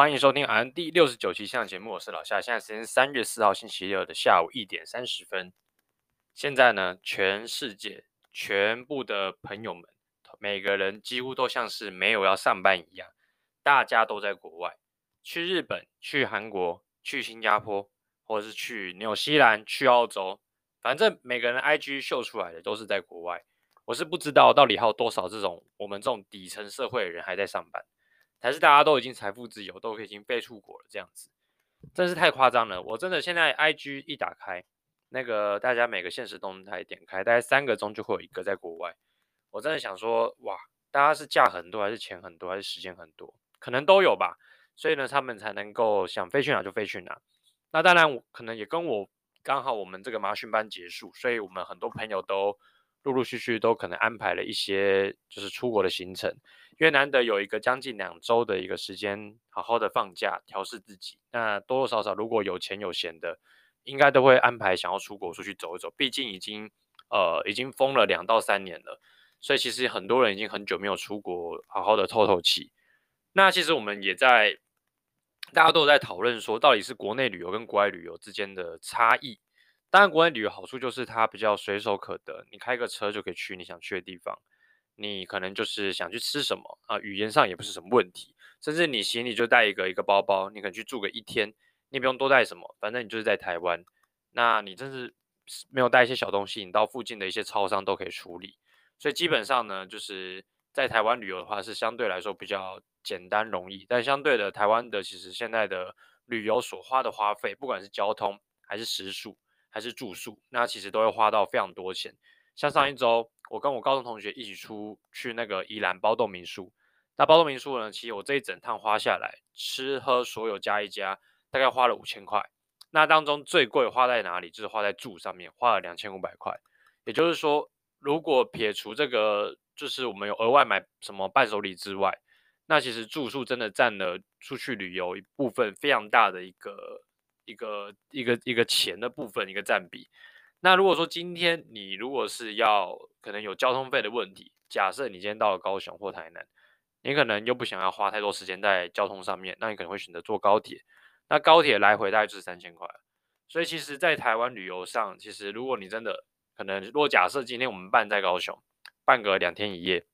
欢迎收听 RN 第六十九期现场节目，我是老夏。现在时间是三月四号星期六的下午一点三十分。现在呢，全世界全部的朋友们，每个人几乎都像是没有要上班一样，大家都在国外，去日本、去韩国、去新加坡，或者是去纽西兰、去澳洲，反正每个人 IG 秀出来的都是在国外。我是不知道到底还有多少这种我们这种底层社会的人还在上班。还是大家都已经财富自由，都已经飞出国了，这样子，真是太夸张了。我真的现在 IG 一打开，那个大家每个现实动态点开，大概三个钟就会有一个在国外。我真的想说，哇，大家是假很多，还是钱很多，还是时间很多？可能都有吧。所以呢，他们才能够想飞去哪就飞去哪。那当然，我可能也跟我刚好我们这个麻训班结束，所以我们很多朋友都陆陆续续都可能安排了一些就是出国的行程。因为难得有一个将近两周的一个时间，好好的放假调试自己。那多多少少如果有钱有闲的，应该都会安排想要出国出去走一走。毕竟已经呃已经封了两到三年了，所以其实很多人已经很久没有出国好好的透透气。那其实我们也在大家都在讨论说，到底是国内旅游跟国外旅游之间的差异。当然，国内旅游好处就是它比较随手可得，你开个车就可以去你想去的地方。你可能就是想去吃什么啊，语言上也不是什么问题，甚至你行李就带一个一个包包，你可能去住个一天，你也不用多带什么，反正你就是在台湾，那你真是没有带一些小东西，你到附近的一些超商都可以处理，所以基本上呢，就是在台湾旅游的话是相对来说比较简单容易，但相对的台湾的其实现在的旅游所花的花费，不管是交通还是食宿还是住宿，那其实都会花到非常多钱，像上一周。我跟我高中同学一起出去那个宜兰包栋民宿，那包栋民宿呢，其实我这一整趟花下来，吃喝所有加一加，大概花了五千块。那当中最贵花在哪里？就是花在住上面，花了两千五百块。也就是说，如果撇除这个，就是我们有额外买什么伴手礼之外，那其实住宿真的占了出去旅游一部分非常大的一个一个一个一个钱的部分一个占比。那如果说今天你如果是要可能有交通费的问题，假设你今天到了高雄或台南，你可能又不想要花太多时间在交通上面，那你可能会选择坐高铁。那高铁来回大概就是三千块。所以其实，在台湾旅游上，其实如果你真的可能，如果假设今天我们办在高雄，办个两天一夜，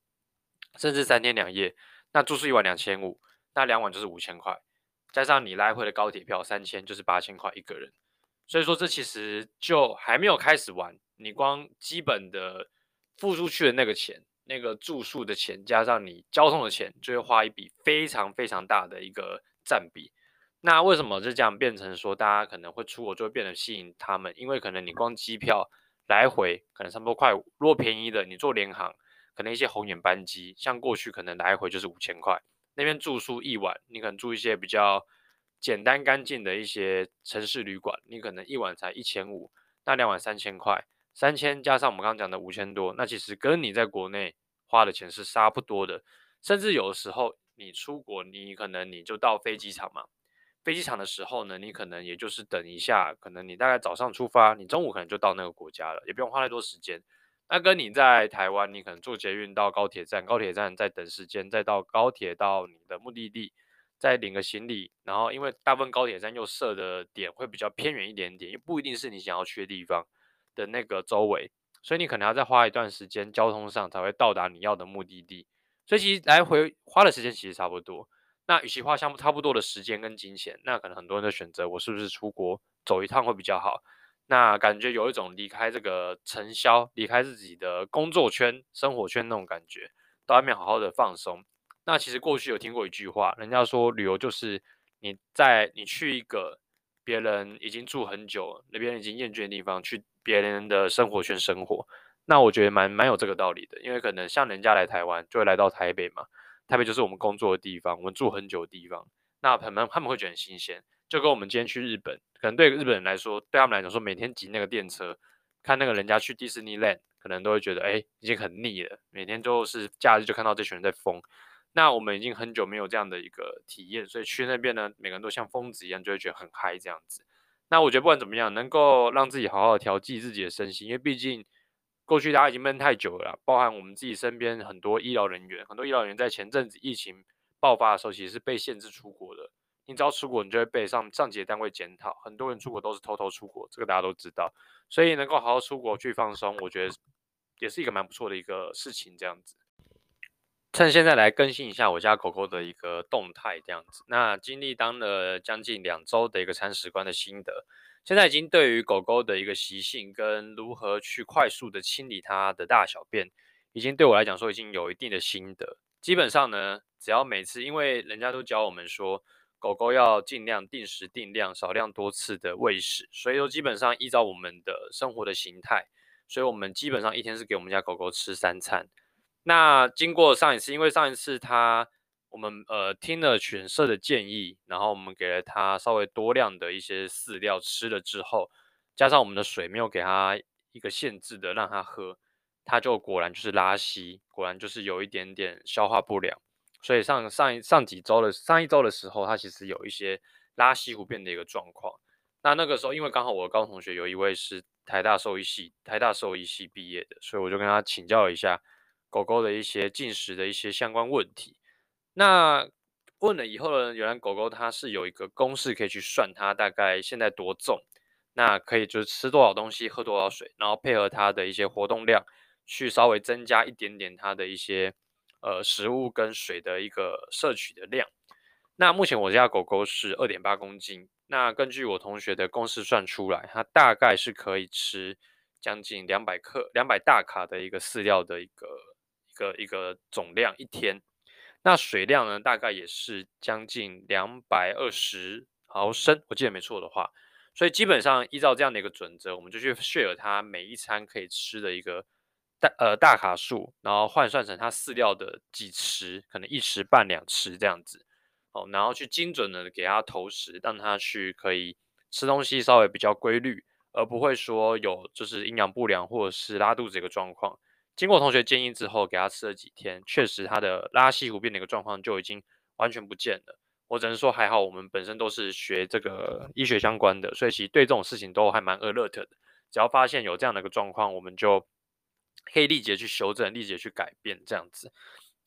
甚至三天两夜，那住宿一晚两千五，那两晚就是五千块，加上你来回的高铁票三千，就是八千块一个人。所以说，这其实就还没有开始玩。你光基本的付出去的那个钱，那个住宿的钱，加上你交通的钱，就会花一笔非常非常大的一个占比。那为什么就这样变成说，大家可能会出国就会变得吸引他们？因为可能你光机票来回可能差不多快，如果便宜的你坐联航，可能一些红眼班机，像过去可能来回就是五千块。那边住宿一晚，你可能住一些比较。简单干净的一些城市旅馆，你可能一晚才一千五，那两晚三千块，三千加上我们刚刚讲的五千多，那其实跟你在国内花的钱是差不多的。甚至有的时候你出国，你可能你就到飞机场嘛，飞机场的时候呢，你可能也就是等一下，可能你大概早上出发，你中午可能就到那个国家了，也不用花太多时间。那跟你在台湾，你可能坐捷运到高铁站，高铁站再等时间，再到高铁到你的目的地。再领个行李，然后因为大部分高铁站又设的点会比较偏远一点点，又不一定是你想要去的地方的那个周围，所以你可能要再花一段时间交通上才会到达你要的目的地。所以其实来回花的时间其实差不多。那与其花相差不多的时间跟金钱，那可能很多人都选择我是不是出国走一趟会比较好。那感觉有一种离开这个尘嚣，离开自己的工作圈、生活圈那种感觉，到外面好好的放松。那其实过去有听过一句话，人家说旅游就是你在你去一个别人已经住很久，那边已经厌倦的地方，去别人的生活圈生活。那我觉得蛮蛮有这个道理的，因为可能像人家来台湾，就会来到台北嘛，台北就是我们工作的地方，我们住很久的地方。那可能他们会觉得很新鲜，就跟我们今天去日本，可能对日本人来说，对他们来讲说，每天挤那个电车，看那个人家去迪士尼 land，可能都会觉得哎，已经很腻了，每天都是假日就看到这群人在疯。那我们已经很久没有这样的一个体验，所以去那边呢，每个人都像疯子一样，就会觉得很嗨这样子。那我觉得不管怎么样，能够让自己好好调剂自己的身心，因为毕竟过去大家已经闷太久了，包含我们自己身边很多医疗人员，很多医疗人员在前阵子疫情爆发的时候，其实是被限制出国的，你只要出国，你就会被上上级的单位检讨。很多人出国都是偷偷出国，这个大家都知道。所以能够好好出国去放松，我觉得也是一个蛮不错的一个事情。这样子，趁现在来更新一下我家狗狗的一个动态。这样子，那经历当了将近两周的一个铲屎官的心得，现在已经对于狗狗的一个习性跟如何去快速的清理它的大小便，已经对我来讲说已经有一定的心得。基本上呢，只要每次，因为人家都教我们说。狗狗要尽量定时定量、少量多次的喂食，所以说基本上依照我们的生活的形态，所以我们基本上一天是给我们家狗狗吃三餐。那经过上一次，因为上一次它我们呃听了犬舍的建议，然后我们给了它稍微多量的一些饲料吃了之后，加上我们的水没有给它一个限制的让它喝，它就果然就是拉稀，果然就是有一点点消化不良。所以上上上几周的上一周的时候，他其实有一些拉稀不便的一个状况。那那个时候，因为刚好我的高中同学有一位是台大兽医系台大兽医系毕业的，所以我就跟他请教一下狗狗的一些进食的一些相关问题。那问了以后呢，原来狗狗它是有一个公式可以去算它大概现在多重，那可以就是吃多少东西，喝多少水，然后配合它的一些活动量，去稍微增加一点点它的一些。呃，食物跟水的一个摄取的量。那目前我家狗狗是二点八公斤。那根据我同学的公式算出来，它大概是可以吃将近两百克、两百大卡的一个饲料的一个个一个总量一天。那水量呢，大概也是将近两百二十毫升，我记得没错的话。所以基本上依照这样的一个准则，我们就去 share 它每一餐可以吃的一个。大呃大卡数，然后换算成它饲料的几匙，可能一匙半两匙这样子，哦，然后去精准的给它投食，让它去可以吃东西稍微比较规律，而不会说有就是营养不良或者是拉肚子一个状况。经过同学建议之后，给它吃了几天，确实它的拉稀糊便的一个状况就已经完全不见了。我只能说还好，我们本身都是学这个医学相关的，所以其实对这种事情都还蛮 alert 的。只要发现有这样的一个状况，我们就。可以立即去修正，立即去改变这样子。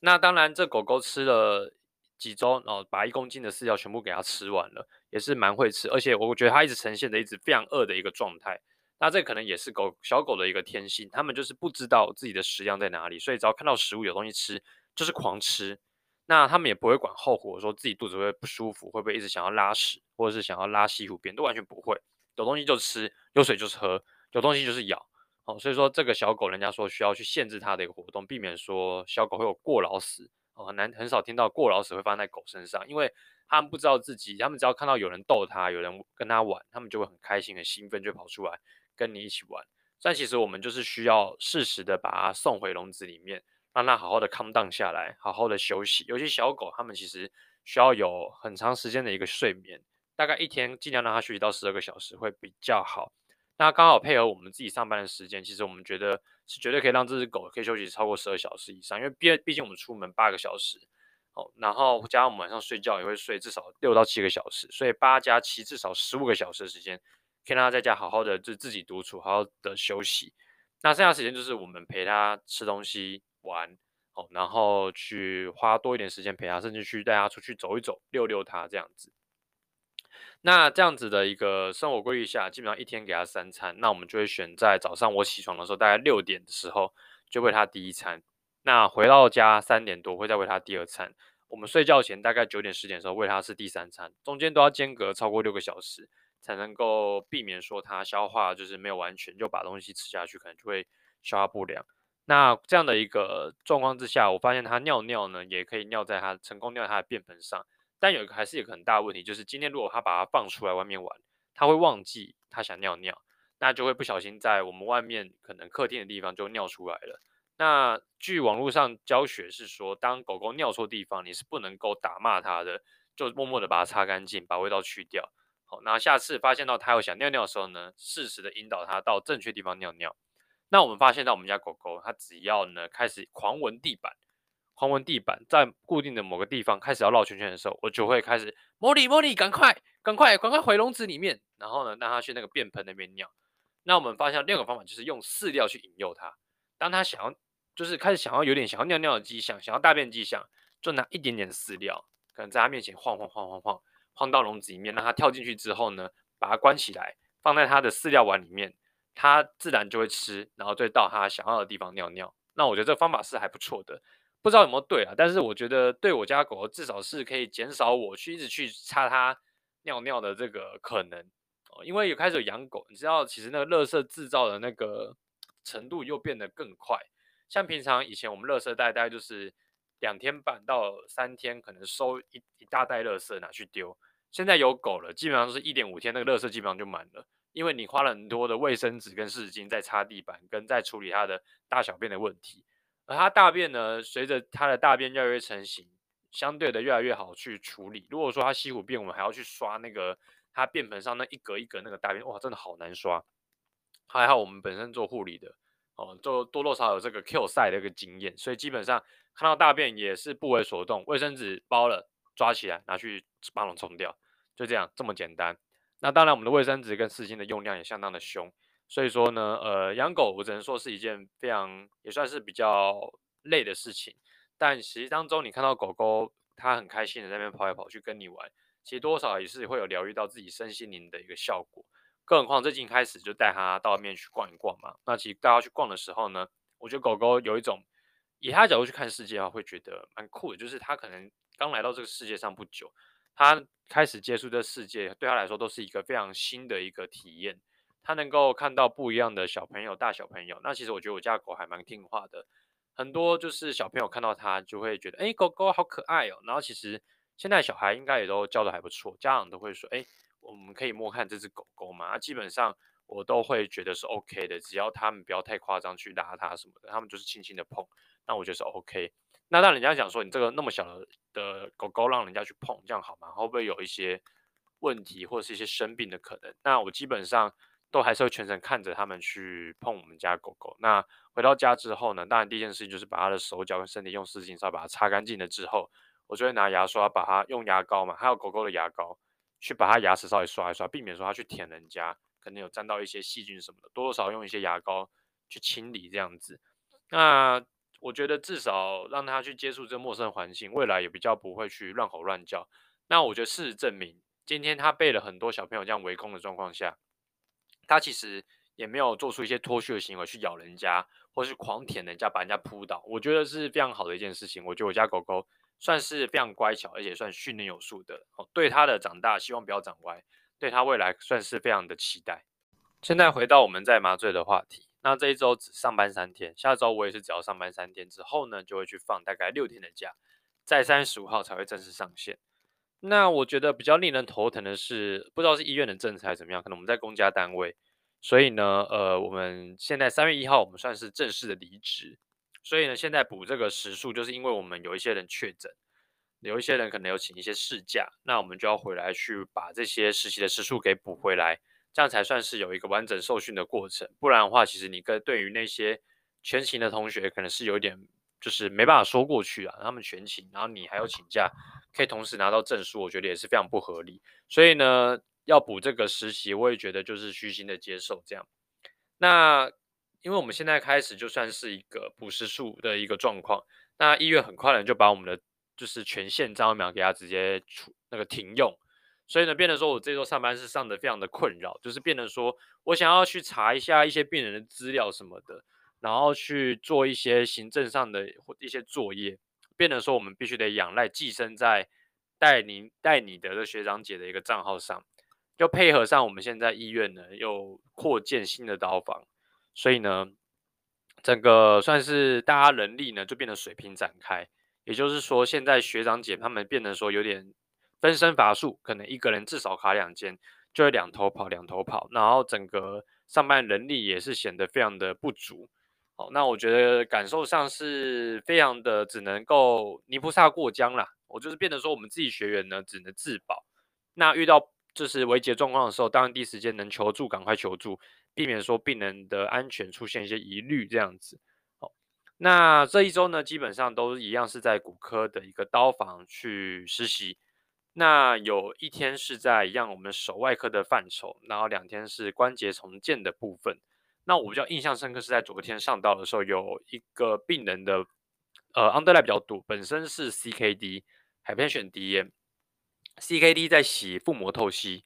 那当然，这狗狗吃了几周，然后把一公斤的饲料全部给它吃完了，也是蛮会吃。而且我觉得它一直呈现的一直非常饿的一个状态。那这可能也是狗小狗的一个天性，它们就是不知道自己的食量在哪里，所以只要看到食物有东西吃，就是狂吃。那它们也不会管后果，说自己肚子会不舒服，会不会一直想要拉屎，或者是想要拉稀糊便，都完全不会。有东西就吃，有水就是喝，有东西就是咬。哦，所以说这个小狗，人家说需要去限制它的一个活动，避免说小狗会有过劳死。哦，很难很少听到过劳死会发生在狗身上，因为他们不知道自己，他们只要看到有人逗它，有人跟它玩，他们就会很开心、很兴奋，就跑出来跟你一起玩。但其实我们就是需要适时的把它送回笼子里面，让它好好的 calm down 下来，好好的休息。尤其小狗，它们其实需要有很长时间的一个睡眠，大概一天尽量让它休息到十二个小时会比较好。那刚好配合我们自己上班的时间，其实我们觉得是绝对可以让这只狗可以休息超过十二小时以上，因为毕毕竟我们出门八个小时，哦，然后加上我们晚上睡觉也会睡至少六到七个小时，所以八加七至少十五个小时的时间，可以让它在家好好的就自己独处，好好的休息。那剩下时间就是我们陪它吃东西、玩，哦，然后去花多一点时间陪它，甚至去带它出去走一走、遛遛它这样子。那这样子的一个生活规律下，基本上一天给他三餐。那我们就会选在早上我起床的时候，大概六点的时候就喂他第一餐。那回到家三点多会再喂他第二餐。我们睡觉前大概九点十点的时候喂他吃第三餐，中间都要间隔超过六个小时，才能够避免说它消化就是没有完全就把东西吃下去，可能就会消化不良。那这样的一个状况之下，我发现它尿尿呢，也可以尿在它成功尿在它的便盆上。但有一个还是有一个很大问题，就是今天如果它把它放出来外面玩，它会忘记它想尿尿，那就会不小心在我们外面可能客厅的地方就尿出来了。那据网络上教学是说，当狗狗尿错地方，你是不能够打骂它的，就默默的把它擦干净，把味道去掉。好，那下次发现到它有想尿尿的时候呢，适时的引导它到正确地方尿尿。那我们发现到我们家狗狗，它只要呢开始狂闻地板。狂闻地板，在固定的某个地方开始要绕圈圈的时候，我就会开始茉莉茉莉，赶快赶快赶快回笼子里面，然后呢，让它去那个便盆那边尿。那我们发现第二个方法就是用饲料去引诱它。当它想要就是开始想要有点想要尿尿的迹象，想要大便迹象，就拿一点点饲料，可能在它面前晃晃晃晃晃放到笼子里面，让它跳进去之后呢，把它关起来，放在它的饲料碗里面，它自然就会吃，然后就到它想要的地方尿尿。那我觉得这个方法是还不错的，不知道有没有对啊？但是我觉得对我家狗狗至少是可以减少我去一直去擦它尿尿的这个可能哦，因为有开始有养狗，你知道其实那个垃圾制造的那个程度又变得更快。像平常以前我们垃圾袋大概就是两天半到三天，可能收一一大袋垃圾拿去丢。现在有狗了，基本上是一点五天，那个垃圾基本上就满了。因为你花了很多的卫生纸跟湿巾在擦地板，跟在处理它的大小便的问题，而它大便呢，随着它的大便越来越成型，相对的越来越好去处理。如果说它西湖便，我们还要去刷那个它便盆上那一格一格那个大便，哇，真的好难刷。还好我们本身做护理的，哦，就多多少少有这个 Q 赛的一个经验，所以基本上看到大便也是不为所动，卫生纸包了抓起来拿去马桶冲掉，就这样这么简单。那当然，我们的卫生纸跟湿巾的用量也相当的凶，所以说呢，呃，养狗我只能说是一件非常也算是比较累的事情。但其实当中，你看到狗狗它很开心的在那边跑来跑去跟你玩，其实多少也是会有疗愈到自己身心灵的一个效果。更何况最近开始就带它到外面去逛一逛嘛。那其实带它去逛的时候呢，我觉得狗狗有一种以它角度去看世界的话，会觉得蛮酷的，就是它可能刚来到这个世界上不久。他开始接触这世界，对他来说都是一个非常新的一个体验。他能够看到不一样的小朋友，大小朋友。那其实我觉得我家狗还蛮听话的，很多就是小朋友看到它就会觉得，哎，狗狗好可爱哦。然后其实现在小孩应该也都教得还不错，家长都会说，哎，我们可以摸看这只狗狗嘛。那基本上我都会觉得是 OK 的，只要他们不要太夸张去拉它什么的，他们就是轻轻的碰，那我觉得是 OK。那当人家讲说你这个那么小的的狗狗让人家去碰，这样好吗？会不会有一些问题或者是一些生病的可能？那我基本上都还是会全程看着他们去碰我们家狗狗。那回到家之后呢，当然第一件事情就是把它的手脚跟身体用湿巾稍微把它擦干净了之后，我就会拿牙刷把它用牙膏嘛，还有狗狗的牙膏去把它牙齿稍微刷一刷，避免说它去舔人家，可能有沾到一些细菌什么的，多多少少用一些牙膏去清理这样子。那我觉得至少让他去接触这陌生环境，未来也比较不会去乱吼乱叫。那我觉得事实证明，今天他被了很多小朋友这样围攻的状况下，他其实也没有做出一些脱序的行为去咬人家，或是狂舔人家，把人家扑倒。我觉得是非常好的一件事情。我觉得我家狗狗算是非常乖巧，而且算训练有素的。哦，对他的长大，希望不要长歪，对他未来算是非常的期待。现在回到我们在麻醉的话题。那这一周只上班三天，下周我也是只要上班三天之后呢，就会去放大概六天的假，在三月十五号才会正式上线。那我觉得比较令人头疼的是，不知道是医院的政策还是怎么样，可能我们在公家单位，所以呢，呃，我们现在三月一号我们算是正式的离职，所以呢，现在补这个时数，就是因为我们有一些人确诊，有一些人可能有请一些事假，那我们就要回来去把这些实习的时数给补回来。这样才算是有一个完整受训的过程，不然的话，其实你跟对于那些全勤的同学，可能是有点就是没办法说过去啊。他们全勤，然后你还要请假，可以同时拿到证书，我觉得也是非常不合理。所以呢，要补这个实习，我也觉得就是虚心的接受这样。那因为我们现在开始就算是一个补时数的一个状况，那医院很快的就把我们的就是全线张苗给他直接出那个停用。所以呢，变得说我这周上班是上的非常的困扰，就是变得说我想要去查一下一些病人的资料什么的，然后去做一些行政上的或一些作业，变得说我们必须得仰赖寄生在带你带你的学长姐的一个账号上，又配合上我们现在医院呢又扩建新的刀房，所以呢，整个算是大家人力呢就变得水平展开，也就是说现在学长姐他们变得说有点。分身乏术，可能一个人至少卡两间，就会两头跑，两头跑，然后整个上班人力也是显得非常的不足。好，那我觉得感受上是非常的，只能够泥菩萨过江啦。我就是变得说，我们自己学员呢，只能自保。那遇到就是危急状况的时候，当然第一时间能求助，赶快求助，避免说病人的安全出现一些疑虑这样子。好，那这一周呢，基本上都一样是在骨科的一个刀房去实习。那有一天是在一样我们手外科的范畴，然后两天是关节重建的部分。那我比较印象深刻是在昨天上道的时候，有一个病人的呃 underline 比较多，本身是 CKD 海边选 DM，CKD 在洗腹膜透析，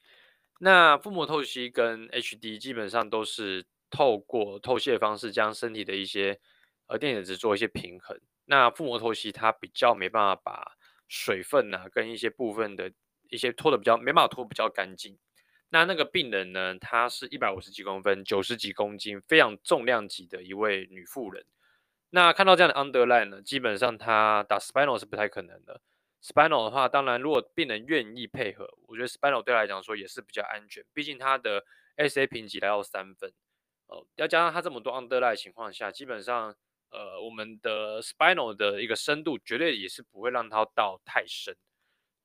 那腹膜透析跟 HD 基本上都是透过透析的方式将身体的一些呃电解质做一些平衡。那腹膜透析它比较没办法把水分呐、啊、跟一些部分的一些脱的比较没办法脱比较干净。那那个病人呢，她是一百五十几公分，九十几公斤，非常重量级的一位女妇人。那看到这样的 underline 呢，基本上她打 spinal 是不太可能的。Spinal 的话，当然如果病人愿意配合，我觉得 Spinal 对她来讲说也是比较安全。毕竟她的 SA 评级来到三分，哦，要加上她这么多 underline 情况下，基本上呃我们的 Spinal 的一个深度绝对也是不会让它到太深。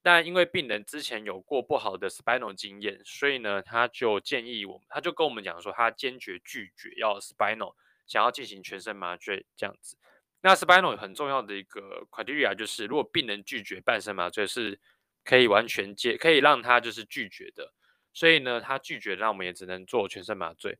但因为病人之前有过不好的 Spinal 经验，所以呢他就建议我们，他就跟我们讲说，他坚决拒绝要 Spinal，想要进行全身麻醉这样子。那 spinal 很重要的一个 criteria 就是，如果病人拒绝半身麻醉，是可以完全接，可以让他就是拒绝的。所以呢，他拒绝，那我们也只能做全身麻醉。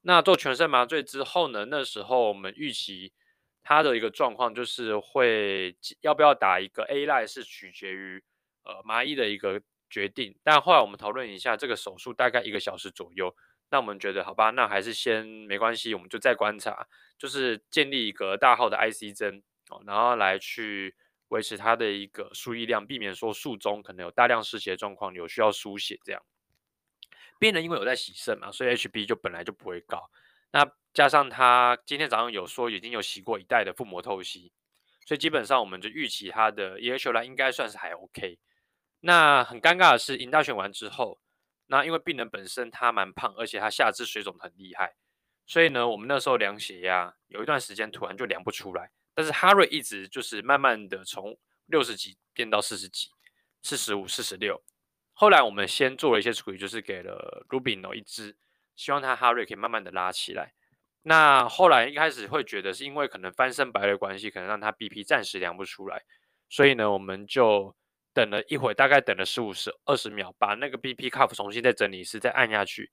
那做全身麻醉之后呢，那时候我们预期他的一个状况就是会要不要打一个 A-Line 是取决于呃麻医的一个决定。但后来我们讨论一下，这个手术大概一个小时左右。那我们觉得好吧，那还是先没关系，我们就再观察，就是建立一个大号的 IC 针哦，然后来去维持它的一个输液量，避免说术中可能有大量失血状况，有需要输血这样。病人因为有在洗肾嘛，所以 HB 就本来就不会高。那加上他今天早上有说已经有洗过一袋的腹膜透析，所以基本上我们就预期他的 e h 来应该算是还 OK。那很尴尬的是，引大选完之后。那因为病人本身他蛮胖，而且他下肢水肿很厉害，所以呢，我们那时候量血压，有一段时间突然就量不出来，但是哈瑞一直就是慢慢的从六十几变到四十几，四十五、四十六。后来我们先做了一些处理，就是给了 Rubino 一支，希望他哈瑞可以慢慢的拉起来。那后来一开始会觉得是因为可能翻身白的关系，可能让他 BP 暂时量不出来，所以呢，我们就。等了一会，大概等了十五、十二十秒，把那个 BP cuff 重新再整理一次，再按下去，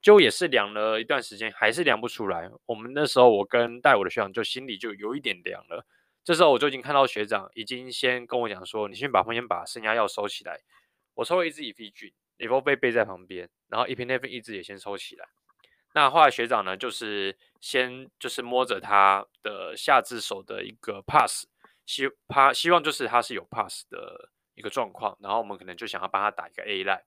就也是量了一段时间，还是量不出来。我们那时候，我跟带我的学长就心里就有一点凉了。这时候我就已经看到学长已经先跟我讲说：“你先把先把升压药收起来。”我抽了一支乙醯菌，以后被背在旁边，然后 epinephrine 一直也先收起来。那后来学长呢，就是先就是摸着他的下肢手的一个 pass，希他希望就是他是有 pass 的。一个状况，然后我们可能就想要帮他打一个 A-Line，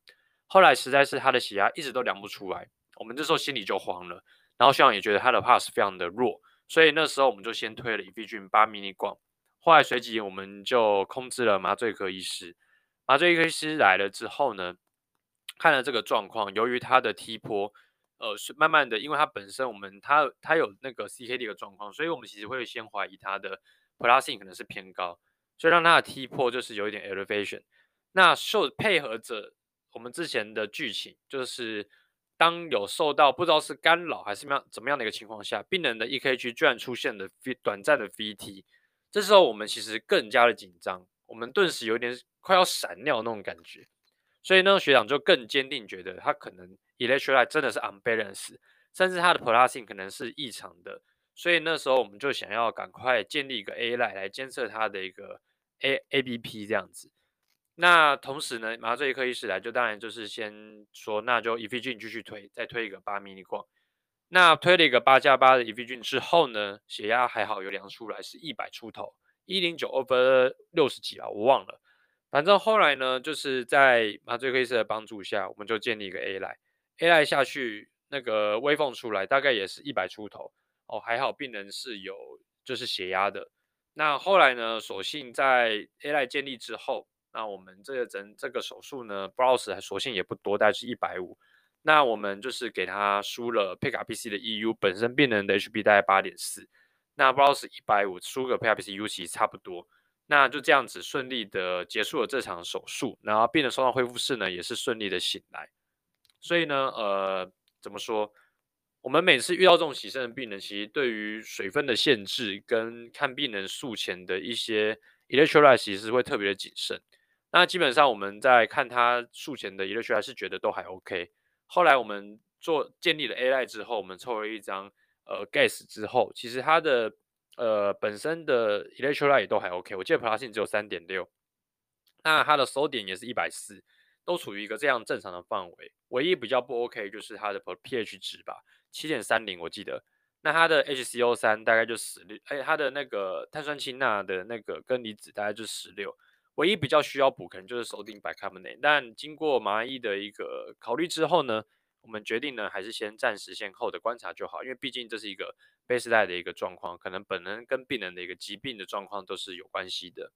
后来实在是他的血压一直都量不出来，我们这时候心里就慌了，然后学长也觉得他的 pass 非常的弱，所以那时候我们就先推了乙醯菌八 milligram，后来随即我们就控制了麻醉科医师，麻醉科医师来了之后呢，看了这个状况，由于他的 T 波，呃，是慢慢的，因为他本身我们他他有那个 CKD 的状况，所以我们其实会先怀疑他的 Plastin 可能是偏高。所以让他的 T 波就是有一点 elevation，那受配合着我们之前的剧情，就是当有受到不知道是干扰还是怎么样怎么样的一个情况下，病人的 EKG 居然出现了短暂的 VT，这时候我们其实更加的紧张，我们顿时有点快要闪尿那种感觉，所以那个学长就更坚定觉得他可能 electrolyte 真的是 unbalance，甚至他的 plastin 可能是异常的，所以那时候我们就想要赶快建立一个 A-Line 来监测他的一个。A A B P 这样子，那同时呢，麻醉科医师来就当然就是先说，那就乙醯菌继续推，再推一个八 m i l i g r a。那推了一个八加八的乙醯菌之后呢，血压还好，有量出来是一百出头，一零九 over 六十几啊，我忘了。反正后来呢，就是在麻醉科医师的帮助下，我们就建立一个 AI，AI 下去，那个微缝出来大概也是一百出头哦，还好病人是有就是血压的。那后来呢，索性在 AI 建立之后，那我们这个整这个手术呢，Browse 索性也不多，大概是一百五。那我们就是给他输了 p 卡 PC 的 EU，本身病人的 HB 大概八点四，那 Browse 一百五输个 p 卡 PC EU 其实差不多。那就这样子顺利的结束了这场手术，然后病人送到恢复室呢，也是顺利的醒来。所以呢，呃，怎么说？我们每次遇到这种洗肾的病人，其实对于水分的限制跟看病人术前的一些 electrolyte，其实会特别的谨慎。那基本上我们在看他术前的 electrolyte 是觉得都还 OK。后来我们做建立了 AI 之后，我们抽了一张呃 gas 之后，其实它的呃本身的 electrolyte 也都还 OK。我记得 plastin 只有三点六，那它的 sodium 也是一百四。都处于一个这样正常的范围。唯一比较不 OK 就是它的 pH 值吧，七点三零我记得。那它的 HCO 三大概就十六，哎，它的那个碳酸氢钠的那个根离子大概就十六。唯一比较需要补可能就是 sodium bicarbonate。但经过马医的一个考虑之后呢，我们决定呢还是先暂时先后的观察就好，因为毕竟这是一个 baseline 的一个状况，可能本人跟病人的一个疾病的状况都是有关系的。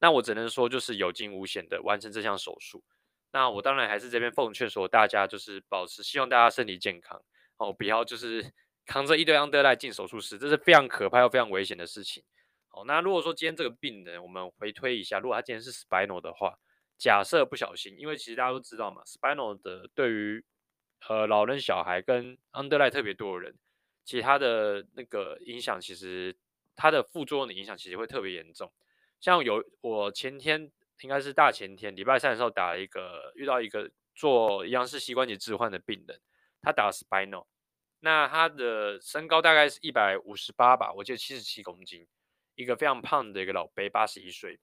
那我只能说就是有惊无险的完成这项手术。那我当然还是这边奉劝说大家就是保持，希望大家身体健康哦，不要就是。扛着一堆 under 带进手术室，这是非常可怕又非常危险的事情。好，那如果说今天这个病人，我们回推一下，如果他今天是 spinal 的话，假设不小心，因为其实大家都知道嘛，spinal 的对于呃老人、小孩跟 underline 特别多的人，其他的那个影响，其实它的副作用的影响其实会特别严重。像有我前天应该是大前天礼拜三的时候打了一个遇到一个做一样是膝关节置换的病人，他打了 spinal。那他的身高大概是一百五十八吧，我记得七十七公斤，一个非常胖的一个老伯，八十一岁。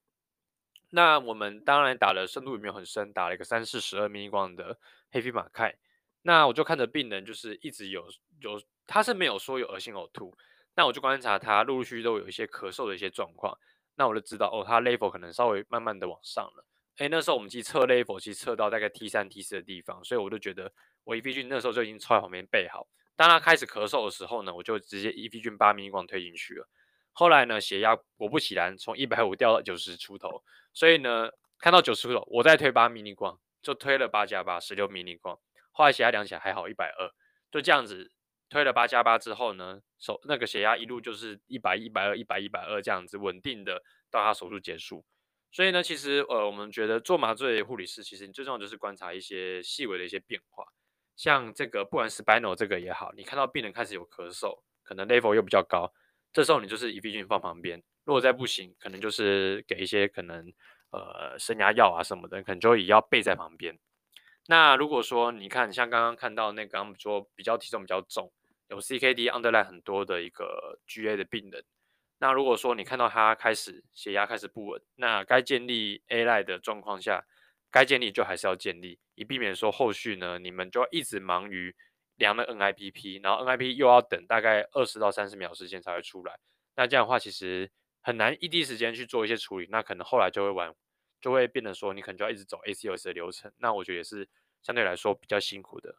那我们当然打的深度也没有很深，打了一个三四十二 mg 的黑皮马氦。那我就看着病人就是一直有有，他是没有说有恶心呕吐，那我就观察他陆陆续续都有一些咳嗽的一些状况，那我就知道哦，他 level 可能稍微慢慢的往上了。诶，那时候我们其实测 level 其实测到大概 T 三 T 四的地方，所以我就觉得我 EV 菌那时候就已经抽在旁边备好。当他开始咳嗽的时候呢，我就直接 EV 菌八 mg 推进去了。后来呢，血压果不其然从一百五掉到九十出头，所以呢，看到九十出头，我再推八 mg，就推了八加八十六 mg。后来血压量起来还好一百二，就这样子推了八加八之后呢，手那个血压一路就是一百一百二一百一百二这样子稳定的到他手术结束。所以呢，其实呃，我们觉得做麻醉护理师，其实你最重要就是观察一些细微的一些变化。像这个，不管 spinal 这个也好，你看到病人开始有咳嗽，可能 level 又比较高，这时候你就是 EV 菌放旁边。如果再不行，可能就是给一些可能呃升压药啊什么的，可能就也要备在旁边。那如果说你看，像刚刚看到那个刚刚说比较体重比较重，有 CKD underline 很多的一个 GA 的病人，那如果说你看到他开始血压开始不稳，那该建立 A lie 的状况下。该建立就还是要建立，以避免说后续呢，你们就要一直忙于量的 NIPP，然后 NIPP 又要等大概二十到三十秒时间才会出来。那这样的话，其实很难一第一时间去做一些处理，那可能后来就会完，就会变得说你可能就要一直走 ACLS 的流程。那我觉得也是相对来说比较辛苦的。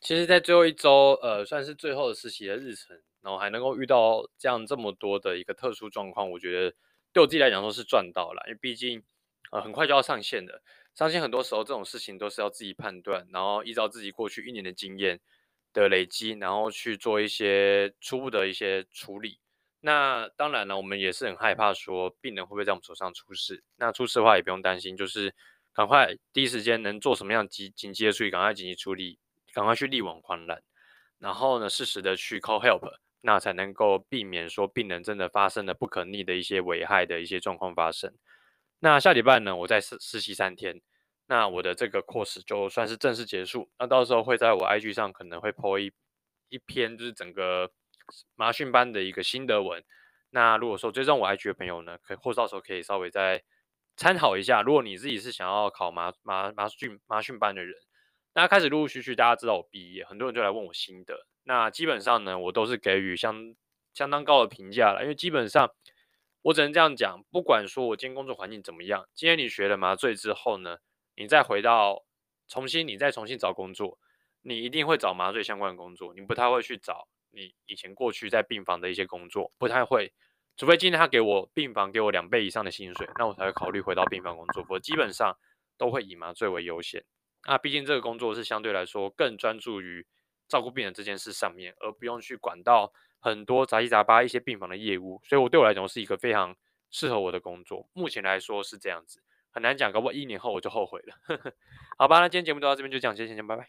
其实，在最后一周，呃，算是最后的实习的日程，然后还能够遇到这样这么多的一个特殊状况，我觉得对我自己来讲说是赚到了，因为毕竟。呃，很快就要上线的，上线很多时候这种事情都是要自己判断，然后依照自己过去一年的经验的累积，然后去做一些初步的一些处理。那当然了，我们也是很害怕说病人会不会在我们手上出事。那出事的话也不用担心，就是赶快第一时间能做什么样紧紧急的处理，赶快紧急处理，赶快去力挽狂澜，然后呢适时的去 call help，那才能够避免说病人真的发生了不可逆的一些危害的一些状况发生。那下礼拜呢，我再实实习三天，那我的这个 course 就算是正式结束。那到时候会在我 IG 上可能会 po 一一篇，就是整个麻训班的一个心得文。那如果说追踪我 IG 的朋友呢，可以或到时候可以稍微再参考一下。如果你自己是想要考麻麻麻训麻训班的人，那开始陆陆续续大家知道我毕业，很多人就来问我心得。那基本上呢，我都是给予相相当高的评价了，因为基本上。我只能这样讲，不管说我今天工作环境怎么样，今天你学了麻醉之后呢，你再回到重新，你再重新找工作，你一定会找麻醉相关的工作，你不太会去找你以前过去在病房的一些工作，不太会，除非今天他给我病房给我两倍以上的薪水，那我才会考虑回到病房工作，我基本上都会以麻醉为优先。那毕竟这个工作是相对来说更专注于照顾病人这件事上面，而不用去管到。很多杂七杂八一些病房的业务，所以我对我来讲是一个非常适合我的工作。目前来说是这样子，很难讲，搞不好一年后我就后悔了。好吧，那今天节目就到这边，就这样，谢谢，先拜拜。